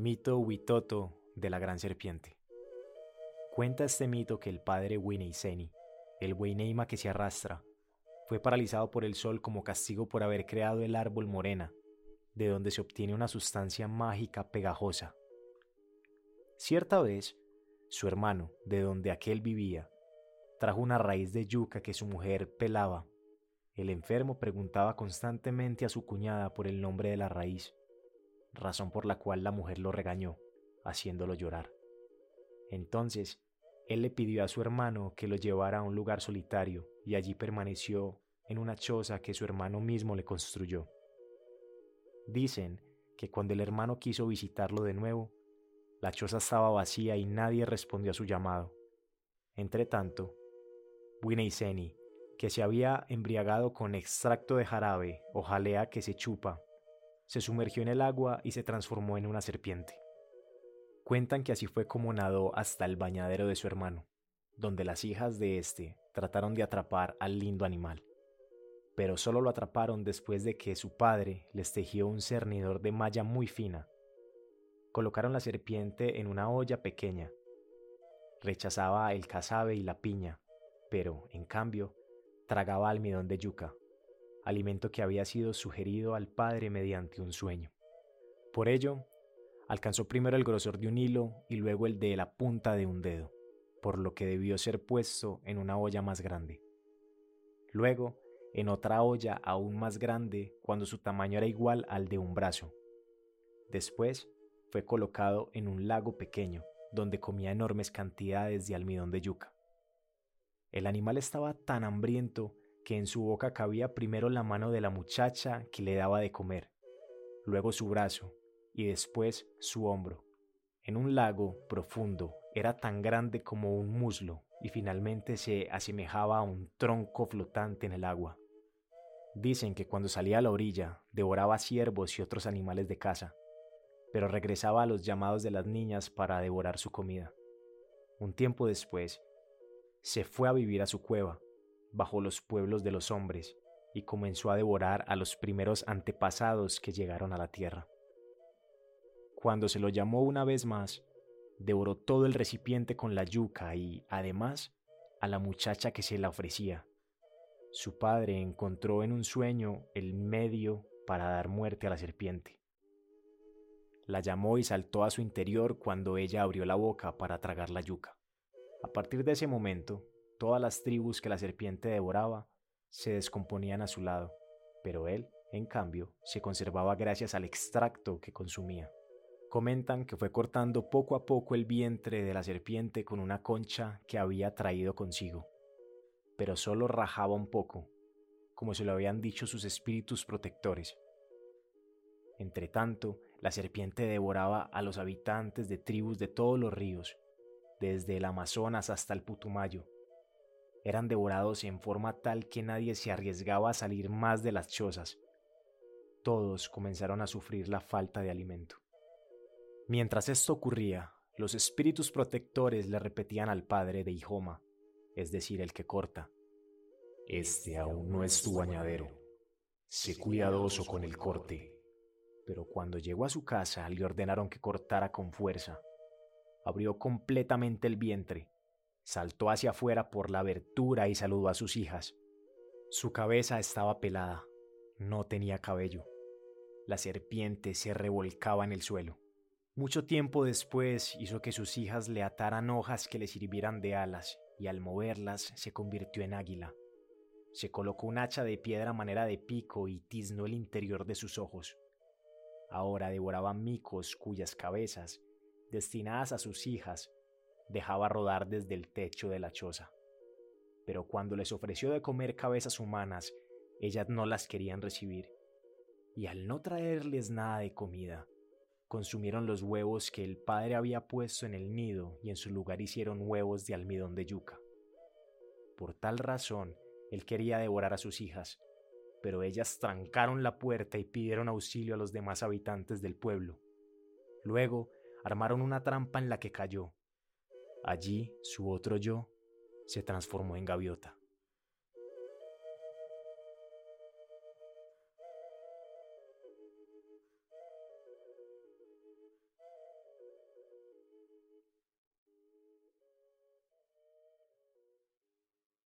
Mito Witoto de la Gran Serpiente. Cuenta este mito que el padre Wineiseni, el Weineima que se arrastra, fue paralizado por el sol como castigo por haber creado el árbol morena, de donde se obtiene una sustancia mágica pegajosa. Cierta vez, su hermano, de donde aquel vivía, trajo una raíz de yuca que su mujer pelaba. El enfermo preguntaba constantemente a su cuñada por el nombre de la raíz razón por la cual la mujer lo regañó, haciéndolo llorar. Entonces, él le pidió a su hermano que lo llevara a un lugar solitario y allí permaneció en una choza que su hermano mismo le construyó. Dicen que cuando el hermano quiso visitarlo de nuevo, la choza estaba vacía y nadie respondió a su llamado. Entretanto, Wineiseni, que se había embriagado con extracto de jarabe o jalea que se chupa se sumergió en el agua y se transformó en una serpiente. Cuentan que así fue como nadó hasta el bañadero de su hermano, donde las hijas de éste trataron de atrapar al lindo animal. Pero solo lo atraparon después de que su padre les tejió un cernidor de malla muy fina. Colocaron la serpiente en una olla pequeña. Rechazaba el casabe y la piña, pero, en cambio, tragaba almidón de yuca, alimento que había sido sugerido al padre mediante un sueño. Por ello, alcanzó primero el grosor de un hilo y luego el de la punta de un dedo, por lo que debió ser puesto en una olla más grande. Luego, en otra olla aún más grande cuando su tamaño era igual al de un brazo. Después, fue colocado en un lago pequeño, donde comía enormes cantidades de almidón de yuca. El animal estaba tan hambriento que en su boca cabía primero la mano de la muchacha que le daba de comer, luego su brazo y después su hombro. En un lago profundo era tan grande como un muslo y finalmente se asemejaba a un tronco flotante en el agua. Dicen que cuando salía a la orilla devoraba ciervos y otros animales de caza, pero regresaba a los llamados de las niñas para devorar su comida. Un tiempo después, se fue a vivir a su cueva, bajo los pueblos de los hombres y comenzó a devorar a los primeros antepasados que llegaron a la tierra. Cuando se lo llamó una vez más, devoró todo el recipiente con la yuca y, además, a la muchacha que se la ofrecía. Su padre encontró en un sueño el medio para dar muerte a la serpiente. La llamó y saltó a su interior cuando ella abrió la boca para tragar la yuca. A partir de ese momento, Todas las tribus que la serpiente devoraba se descomponían a su lado, pero él, en cambio, se conservaba gracias al extracto que consumía. Comentan que fue cortando poco a poco el vientre de la serpiente con una concha que había traído consigo, pero solo rajaba un poco, como se lo habían dicho sus espíritus protectores. Entretanto, la serpiente devoraba a los habitantes de tribus de todos los ríos, desde el Amazonas hasta el Putumayo, eran devorados en forma tal que nadie se arriesgaba a salir más de las chozas. Todos comenzaron a sufrir la falta de alimento. Mientras esto ocurría, los espíritus protectores le repetían al padre de Ijoma, es decir, el que corta, Este aún no es tu bañadero. Sé cuidadoso con el corte. Pero cuando llegó a su casa le ordenaron que cortara con fuerza. Abrió completamente el vientre Saltó hacia afuera por la abertura y saludó a sus hijas. Su cabeza estaba pelada, no tenía cabello. La serpiente se revolcaba en el suelo. Mucho tiempo después hizo que sus hijas le ataran hojas que le sirvieran de alas y al moverlas se convirtió en águila. Se colocó un hacha de piedra a manera de pico y tiznó el interior de sus ojos. Ahora devoraba micos cuyas cabezas, destinadas a sus hijas, dejaba rodar desde el techo de la choza. Pero cuando les ofreció de comer cabezas humanas, ellas no las querían recibir. Y al no traerles nada de comida, consumieron los huevos que el padre había puesto en el nido y en su lugar hicieron huevos de almidón de yuca. Por tal razón, él quería devorar a sus hijas, pero ellas trancaron la puerta y pidieron auxilio a los demás habitantes del pueblo. Luego armaron una trampa en la que cayó, Allí su otro yo se transformó en gaviota.